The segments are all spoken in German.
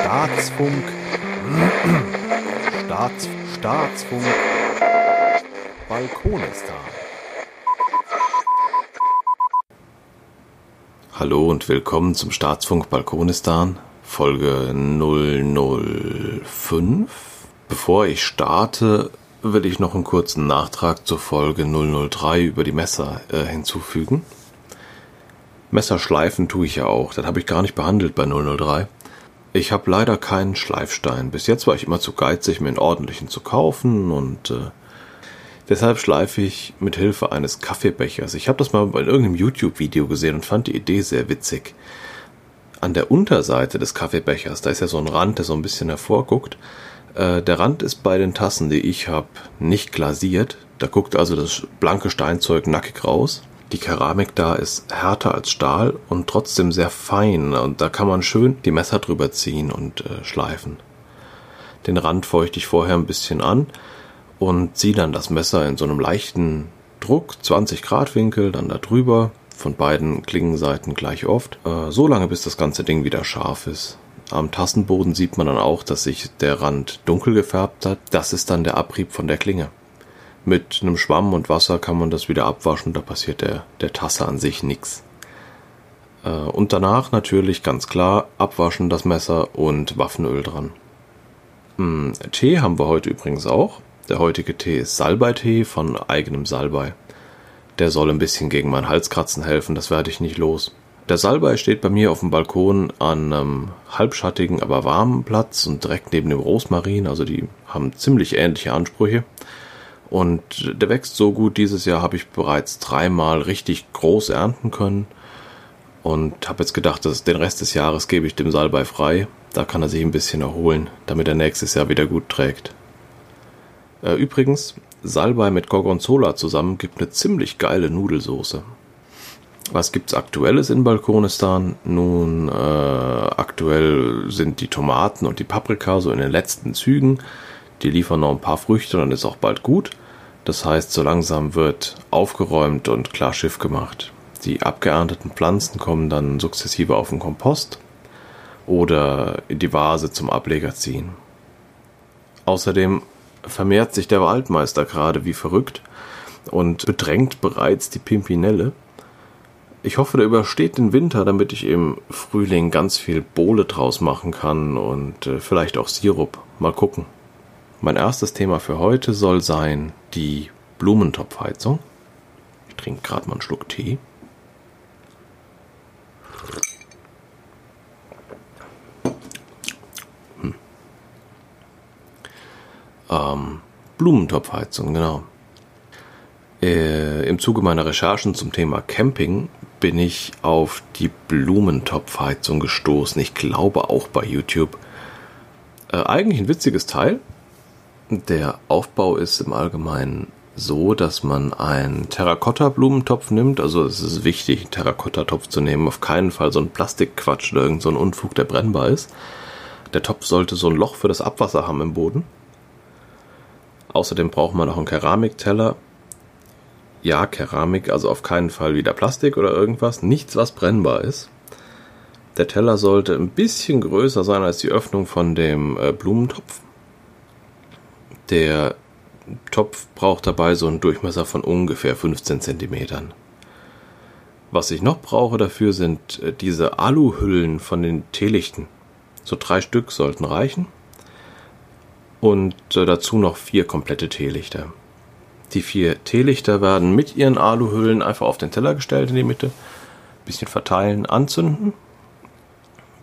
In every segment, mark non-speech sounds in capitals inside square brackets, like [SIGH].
Staatsfunk. Staats, Staatsfunk. Balkonistan. Hallo und willkommen zum Staatsfunk Balkonistan, Folge 005. Bevor ich starte, will ich noch einen kurzen Nachtrag zur Folge 003 über die Messer äh, hinzufügen. Messerschleifen tue ich ja auch, das habe ich gar nicht behandelt bei 003. Ich habe leider keinen Schleifstein. Bis jetzt war ich immer zu geizig, mir einen ordentlichen zu kaufen und äh, deshalb schleife ich mit Hilfe eines Kaffeebechers. Ich habe das mal bei irgendeinem YouTube-Video gesehen und fand die Idee sehr witzig. An der Unterseite des Kaffeebechers, da ist ja so ein Rand, der so ein bisschen hervorguckt. Äh, der Rand ist bei den Tassen, die ich habe, nicht glasiert. Da guckt also das blanke Steinzeug nackig raus. Die Keramik da ist härter als Stahl und trotzdem sehr fein und da kann man schön die Messer drüber ziehen und äh, schleifen. Den Rand feuchte ich vorher ein bisschen an und ziehe dann das Messer in so einem leichten Druck, 20 Grad Winkel, dann da drüber, von beiden Klingenseiten gleich oft, äh, so lange bis das ganze Ding wieder scharf ist. Am Tassenboden sieht man dann auch, dass sich der Rand dunkel gefärbt hat. Das ist dann der Abrieb von der Klinge. Mit einem Schwamm und Wasser kann man das wieder abwaschen, da passiert der, der Tasse an sich nichts. Äh, und danach natürlich ganz klar abwaschen das Messer und Waffenöl dran. Hm, Tee haben wir heute übrigens auch. Der heutige Tee ist Salbeitee von eigenem Salbei. Der soll ein bisschen gegen mein Halskratzen helfen, das werde ich nicht los. Der Salbei steht bei mir auf dem Balkon an einem halbschattigen, aber warmen Platz und direkt neben dem Rosmarin, also die haben ziemlich ähnliche Ansprüche. Und der wächst so gut. Dieses Jahr habe ich bereits dreimal richtig groß ernten können. Und habe jetzt gedacht, dass den Rest des Jahres gebe ich dem Salbei frei. Da kann er sich ein bisschen erholen, damit er nächstes Jahr wieder gut trägt. Äh, übrigens, Salbei mit Gorgonzola zusammen gibt eine ziemlich geile Nudelsoße. Was gibt's aktuelles in Balkonistan? Nun, äh, aktuell sind die Tomaten und die Paprika so in den letzten Zügen. Die liefern noch ein paar Früchte und dann ist auch bald gut. Das heißt, so langsam wird aufgeräumt und klar Schiff gemacht. Die abgeernteten Pflanzen kommen dann sukzessive auf den Kompost oder in die Vase zum Ableger ziehen. Außerdem vermehrt sich der Waldmeister gerade wie verrückt und bedrängt bereits die Pimpinelle. Ich hoffe, der übersteht den Winter, damit ich im Frühling ganz viel Bohle draus machen kann und äh, vielleicht auch Sirup. Mal gucken. Mein erstes Thema für heute soll sein die Blumentopfheizung. Ich trinke gerade mal einen Schluck Tee. Hm. Ähm, Blumentopfheizung, genau. Äh, Im Zuge meiner Recherchen zum Thema Camping bin ich auf die Blumentopfheizung gestoßen. Ich glaube auch bei YouTube. Äh, eigentlich ein witziges Teil. Der Aufbau ist im Allgemeinen so, dass man einen Terrakotta-Blumentopf nimmt. Also es ist wichtig, einen Terrakotta-Topf zu nehmen. Auf keinen Fall so ein Plastikquatsch oder irgend so ein Unfug, der brennbar ist. Der Topf sollte so ein Loch für das Abwasser haben im Boden. Außerdem braucht man noch einen Keramikteller. Ja, Keramik, also auf keinen Fall wieder Plastik oder irgendwas. Nichts, was brennbar ist. Der Teller sollte ein bisschen größer sein als die Öffnung von dem äh, Blumentopf. Der Topf braucht dabei so einen Durchmesser von ungefähr 15 cm. Was ich noch brauche dafür sind äh, diese Aluhüllen von den Teelichten. So drei Stück sollten reichen. Und äh, dazu noch vier komplette Teelichter. Die vier Teelichter werden mit ihren Aluhüllen einfach auf den Teller gestellt in die Mitte. Bisschen verteilen, anzünden.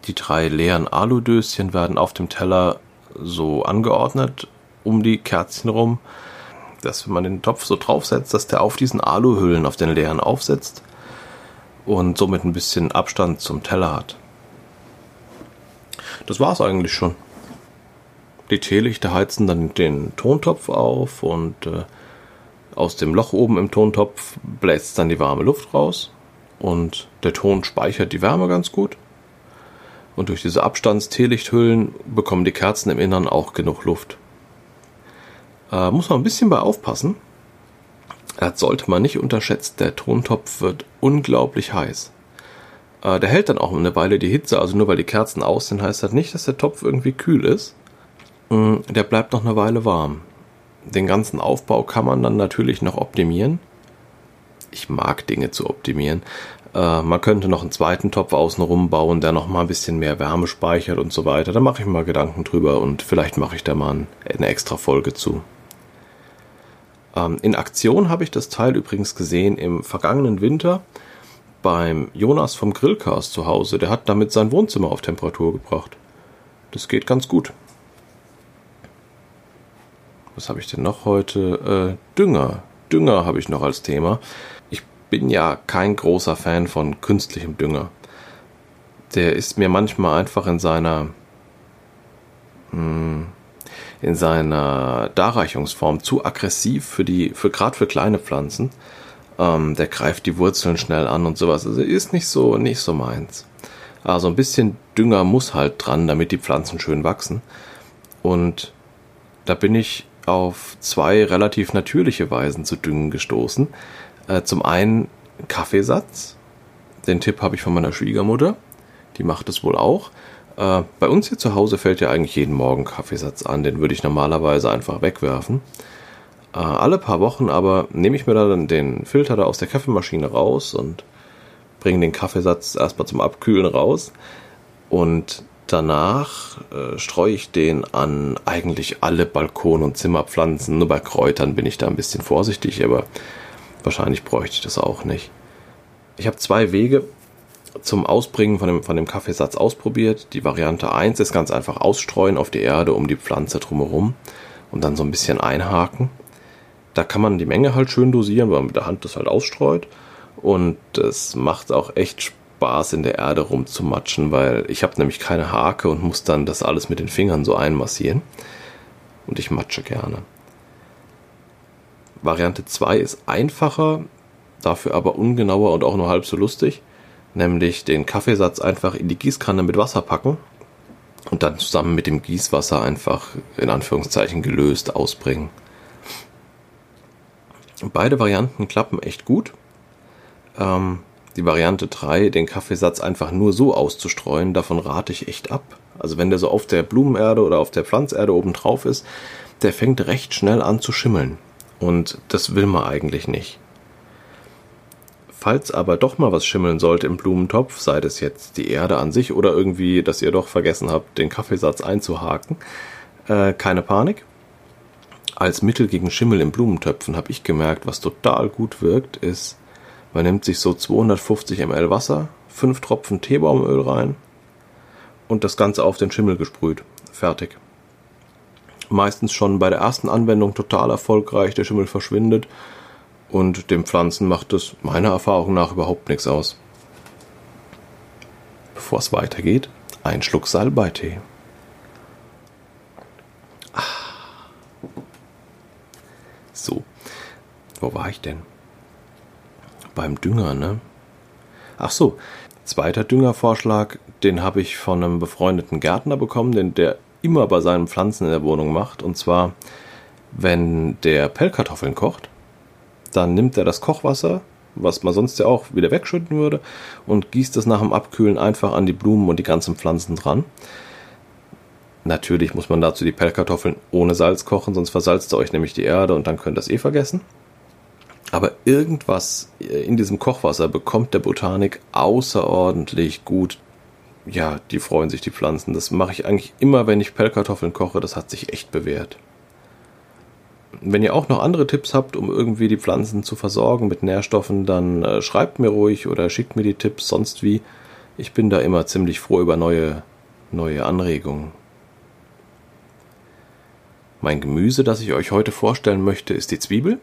Die drei leeren Aludöschen werden auf dem Teller so angeordnet um die Kerzchen rum, dass wenn man den Topf so draufsetzt, dass der auf diesen Aluhüllen, auf den leeren aufsetzt und somit ein bisschen Abstand zum Teller hat. Das war's eigentlich schon. Die Teelichter heizen dann den Tontopf auf und äh, aus dem Loch oben im Tontopf bläst dann die warme Luft raus und der Ton speichert die Wärme ganz gut. Und durch diese Abstands-Teelichthüllen bekommen die Kerzen im Innern auch genug Luft. Äh, muss man ein bisschen bei aufpassen. Das sollte man nicht unterschätzen. Der Tontopf wird unglaublich heiß. Äh, der hält dann auch eine Weile die Hitze, also nur weil die Kerzen aus sind, heißt das nicht, dass der Topf irgendwie kühl ist. Mm, der bleibt noch eine Weile warm. Den ganzen Aufbau kann man dann natürlich noch optimieren. Ich mag Dinge zu optimieren. Äh, man könnte noch einen zweiten Topf außenrum bauen, der noch mal ein bisschen mehr Wärme speichert und so weiter. Da mache ich mir mal Gedanken drüber und vielleicht mache ich da mal eine extra Folge zu. Ähm, in Aktion habe ich das Teil übrigens gesehen im vergangenen Winter beim Jonas vom Grillcast zu Hause. Der hat damit sein Wohnzimmer auf Temperatur gebracht. Das geht ganz gut. Was habe ich denn noch heute? Äh, Dünger. Dünger habe ich noch als Thema. Ich bin ja kein großer Fan von künstlichem Dünger. Der ist mir manchmal einfach in seiner hm, in seiner Darreichungsform zu aggressiv für die für gerade für kleine Pflanzen. Ähm, der greift die Wurzeln schnell an und sowas. Also ist nicht so nicht so meins. Also ein bisschen Dünger muss halt dran, damit die Pflanzen schön wachsen. Und da bin ich auf zwei relativ natürliche Weisen zu düngen gestoßen. Äh, zum einen Kaffeesatz. Den Tipp habe ich von meiner Schwiegermutter. Die macht es wohl auch. Äh, bei uns hier zu Hause fällt ja eigentlich jeden Morgen Kaffeesatz an. Den würde ich normalerweise einfach wegwerfen. Äh, alle paar Wochen aber nehme ich mir dann den Filter da aus der Kaffeemaschine raus und bringe den Kaffeesatz erstmal zum Abkühlen raus. Und Danach äh, streue ich den an eigentlich alle Balkon- und Zimmerpflanzen. Nur bei Kräutern bin ich da ein bisschen vorsichtig, aber wahrscheinlich bräuchte ich das auch nicht. Ich habe zwei Wege zum Ausbringen von dem, von dem Kaffeesatz ausprobiert. Die Variante 1 ist ganz einfach ausstreuen auf die Erde um die Pflanze drumherum und dann so ein bisschen einhaken. Da kann man die Menge halt schön dosieren, weil man mit der Hand das halt ausstreut. Und es macht auch echt Spaß in der Erde rumzumatschen, weil ich habe nämlich keine Hake und muss dann das alles mit den Fingern so einmassieren. Und ich matsche gerne. Variante 2 ist einfacher, dafür aber ungenauer und auch nur halb so lustig, nämlich den Kaffeesatz einfach in die Gießkanne mit Wasser packen und dann zusammen mit dem Gießwasser einfach in Anführungszeichen gelöst ausbringen. Beide Varianten klappen echt gut. Ähm, die Variante 3, den Kaffeesatz einfach nur so auszustreuen, davon rate ich echt ab. Also wenn der so auf der Blumenerde oder auf der Pflanzerde oben drauf ist, der fängt recht schnell an zu schimmeln. Und das will man eigentlich nicht. Falls aber doch mal was schimmeln sollte im Blumentopf, sei das jetzt die Erde an sich oder irgendwie, dass ihr doch vergessen habt, den Kaffeesatz einzuhaken, äh, keine Panik. Als Mittel gegen Schimmel in Blumentöpfen habe ich gemerkt, was total gut wirkt, ist man nimmt sich so 250 ml Wasser, 5 Tropfen Teebaumöl rein und das Ganze auf den Schimmel gesprüht. Fertig. Meistens schon bei der ersten Anwendung total erfolgreich, der Schimmel verschwindet und dem Pflanzen macht es meiner Erfahrung nach überhaupt nichts aus. Bevor es weitergeht, ein Schluck Salbeitee. Ah. So, wo war ich denn? beim Dünger, ne? Ach so, zweiter Düngervorschlag, den habe ich von einem befreundeten Gärtner bekommen, den der immer bei seinen Pflanzen in der Wohnung macht. Und zwar, wenn der Pellkartoffeln kocht, dann nimmt er das Kochwasser, was man sonst ja auch wieder wegschütten würde, und gießt es nach dem Abkühlen einfach an die Blumen und die ganzen Pflanzen dran. Natürlich muss man dazu die Pellkartoffeln ohne Salz kochen, sonst versalzt ihr euch nämlich die Erde und dann könnt ihr es eh vergessen. Aber irgendwas in diesem Kochwasser bekommt der Botanik außerordentlich gut. Ja, die freuen sich, die Pflanzen. Das mache ich eigentlich immer, wenn ich Pellkartoffeln koche. Das hat sich echt bewährt. Wenn ihr auch noch andere Tipps habt, um irgendwie die Pflanzen zu versorgen mit Nährstoffen, dann äh, schreibt mir ruhig oder schickt mir die Tipps sonst wie. Ich bin da immer ziemlich froh über neue, neue Anregungen. Mein Gemüse, das ich euch heute vorstellen möchte, ist die Zwiebel.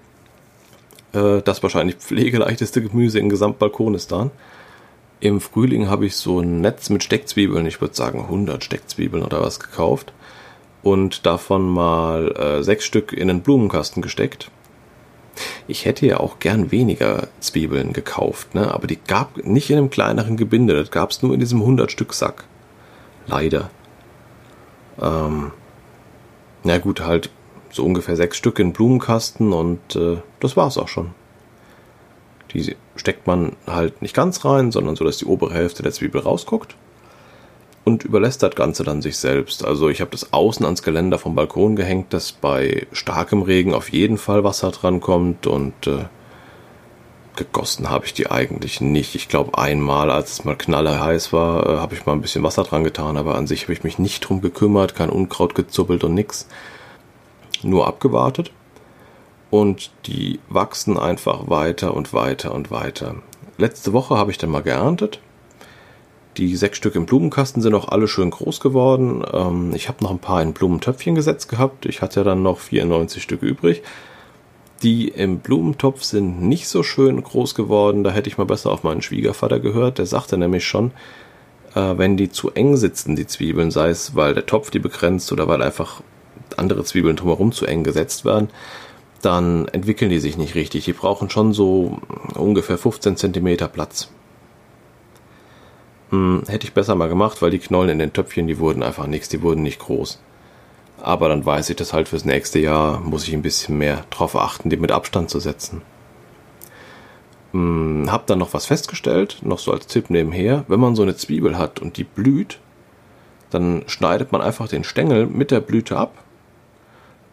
Äh, das wahrscheinlich [LAUGHS] pflegeleichteste Gemüse in Gesamtbalkonistan. Im Frühling habe ich so ein Netz mit Steckzwiebeln, ich würde sagen 100 Steckzwiebeln oder was gekauft und davon mal äh, sechs Stück in den Blumenkasten gesteckt. Ich hätte ja auch gern weniger Zwiebeln gekauft, ne? aber die gab nicht in einem kleineren Gebinde, das gab es nur in diesem 100 Stück Sack. Leider. Ähm, na gut, halt so ungefähr sechs Stück in Blumenkasten und äh, das war's auch schon. Die steckt man halt nicht ganz rein, sondern so, dass die obere Hälfte der Zwiebel rausguckt und überlässt das Ganze dann sich selbst. Also ich habe das außen ans Geländer vom Balkon gehängt, dass bei starkem Regen auf jeden Fall Wasser dran kommt und äh, gegossen habe ich die eigentlich nicht. Ich glaube einmal, als es mal knalle heiß war, äh, habe ich mal ein bisschen Wasser dran getan, aber an sich habe ich mich nicht drum gekümmert, kein Unkraut gezuppelt und nix. Nur abgewartet. Und die wachsen einfach weiter und weiter und weiter. Letzte Woche habe ich dann mal geerntet die sechs Stück im Blumenkasten sind auch alle schön groß geworden. Ähm, ich habe noch ein paar in Blumentöpfchen gesetzt gehabt. Ich hatte dann noch 94 Stück übrig. Die im Blumentopf sind nicht so schön groß geworden. Da hätte ich mal besser auf meinen Schwiegervater gehört. Der sagte nämlich schon, äh, wenn die zu eng sitzen, die Zwiebeln, sei es, weil der Topf die begrenzt oder weil einfach andere Zwiebeln drumherum zu eng gesetzt werden, dann entwickeln die sich nicht richtig. Die brauchen schon so ungefähr 15 Zentimeter Platz. Hm, hätte ich besser mal gemacht, weil die Knollen in den Töpfchen, die wurden einfach nichts, die wurden nicht groß. Aber dann weiß ich das halt fürs nächste Jahr, muss ich ein bisschen mehr drauf achten, die mit Abstand zu setzen. Hm, hab dann noch was festgestellt, noch so als Tipp nebenher, wenn man so eine Zwiebel hat und die blüht, dann schneidet man einfach den Stängel mit der Blüte ab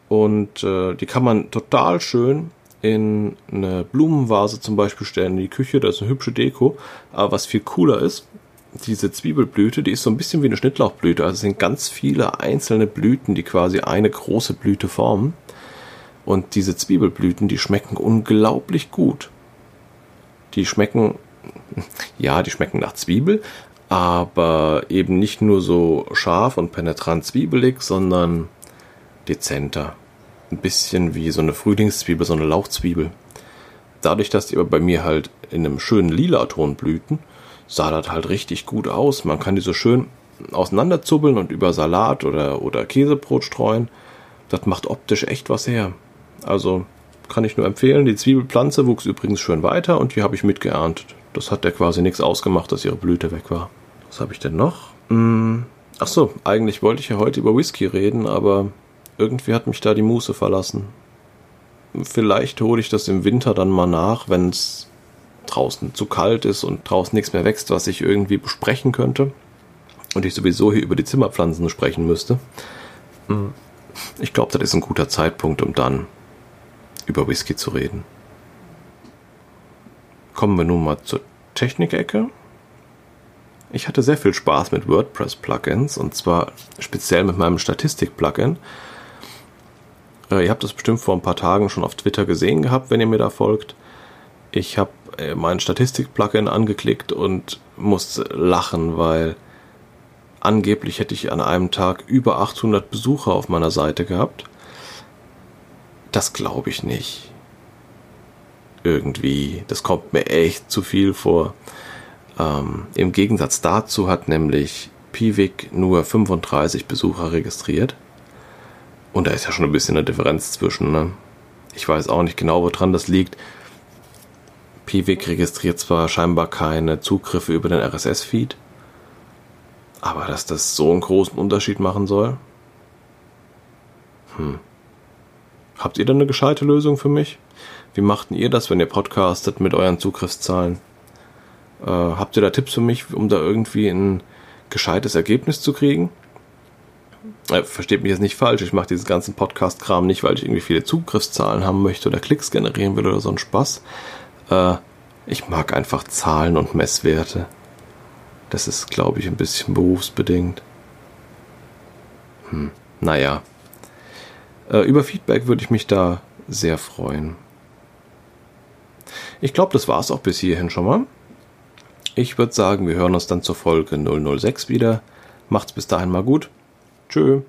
und äh, die kann man total schön in eine Blumenvase zum Beispiel stellen, in die Küche, das ist eine hübsche Deko. Aber was viel cooler ist, diese Zwiebelblüte, die ist so ein bisschen wie eine Schnittlauchblüte. Also es sind ganz viele einzelne Blüten, die quasi eine große Blüte formen. Und diese Zwiebelblüten, die schmecken unglaublich gut. Die schmecken, [LAUGHS] ja, die schmecken nach Zwiebel, aber eben nicht nur so scharf und penetrant zwiebelig, sondern dezenter. Ein bisschen wie so eine Frühlingszwiebel, so eine Lauchzwiebel. Dadurch, dass die aber bei mir halt in einem schönen lila Ton blühten, sah das halt richtig gut aus. Man kann die so schön auseinanderzubbeln und über Salat oder, oder Käsebrot streuen. Das macht optisch echt was her. Also kann ich nur empfehlen. Die Zwiebelpflanze wuchs übrigens schön weiter und die habe ich mitgeerntet. Das hat ja quasi nichts ausgemacht, dass ihre Blüte weg war. Was habe ich denn noch? Hm. Ach so, eigentlich wollte ich ja heute über Whisky reden, aber irgendwie hat mich da die Muße verlassen. Vielleicht hole ich das im Winter dann mal nach, wenn es draußen zu kalt ist und draußen nichts mehr wächst, was ich irgendwie besprechen könnte und ich sowieso hier über die Zimmerpflanzen sprechen müsste. Ich glaube, das ist ein guter Zeitpunkt, um dann über Whisky zu reden. Kommen wir nun mal zur Technikecke. Ich hatte sehr viel Spaß mit WordPress-Plugins und zwar speziell mit meinem Statistik-Plugin. Äh, ihr habt das bestimmt vor ein paar Tagen schon auf Twitter gesehen gehabt, wenn ihr mir da folgt. Ich habe äh, mein Statistik-Plugin angeklickt und musste lachen, weil angeblich hätte ich an einem Tag über 800 Besucher auf meiner Seite gehabt. Das glaube ich nicht. Irgendwie, das kommt mir echt zu viel vor. Ähm, Im Gegensatz dazu hat nämlich Piwik nur 35 Besucher registriert. Und da ist ja schon ein bisschen eine Differenz zwischen. Ne? Ich weiß auch nicht genau, woran das liegt. Piwik registriert zwar scheinbar keine Zugriffe über den RSS-Feed, aber dass das so einen großen Unterschied machen soll? Hm. Habt ihr da eine gescheite Lösung für mich? Wie machten ihr das, wenn ihr podcastet mit euren Zugriffszahlen? Äh, habt ihr da Tipps für mich, um da irgendwie ein gescheites Ergebnis zu kriegen? Äh, versteht mich jetzt nicht falsch, ich mache diesen ganzen Podcast-Kram nicht, weil ich irgendwie viele Zugriffszahlen haben möchte oder Klicks generieren will oder so ein Spaß. Äh, ich mag einfach Zahlen und Messwerte. Das ist, glaube ich, ein bisschen berufsbedingt. Hm, naja. Äh, über Feedback würde ich mich da sehr freuen. Ich glaube, das war es auch bis hierhin schon mal. Ich würde sagen, wir hören uns dann zur Folge 006 wieder. Macht's bis dahin mal gut. Tschö.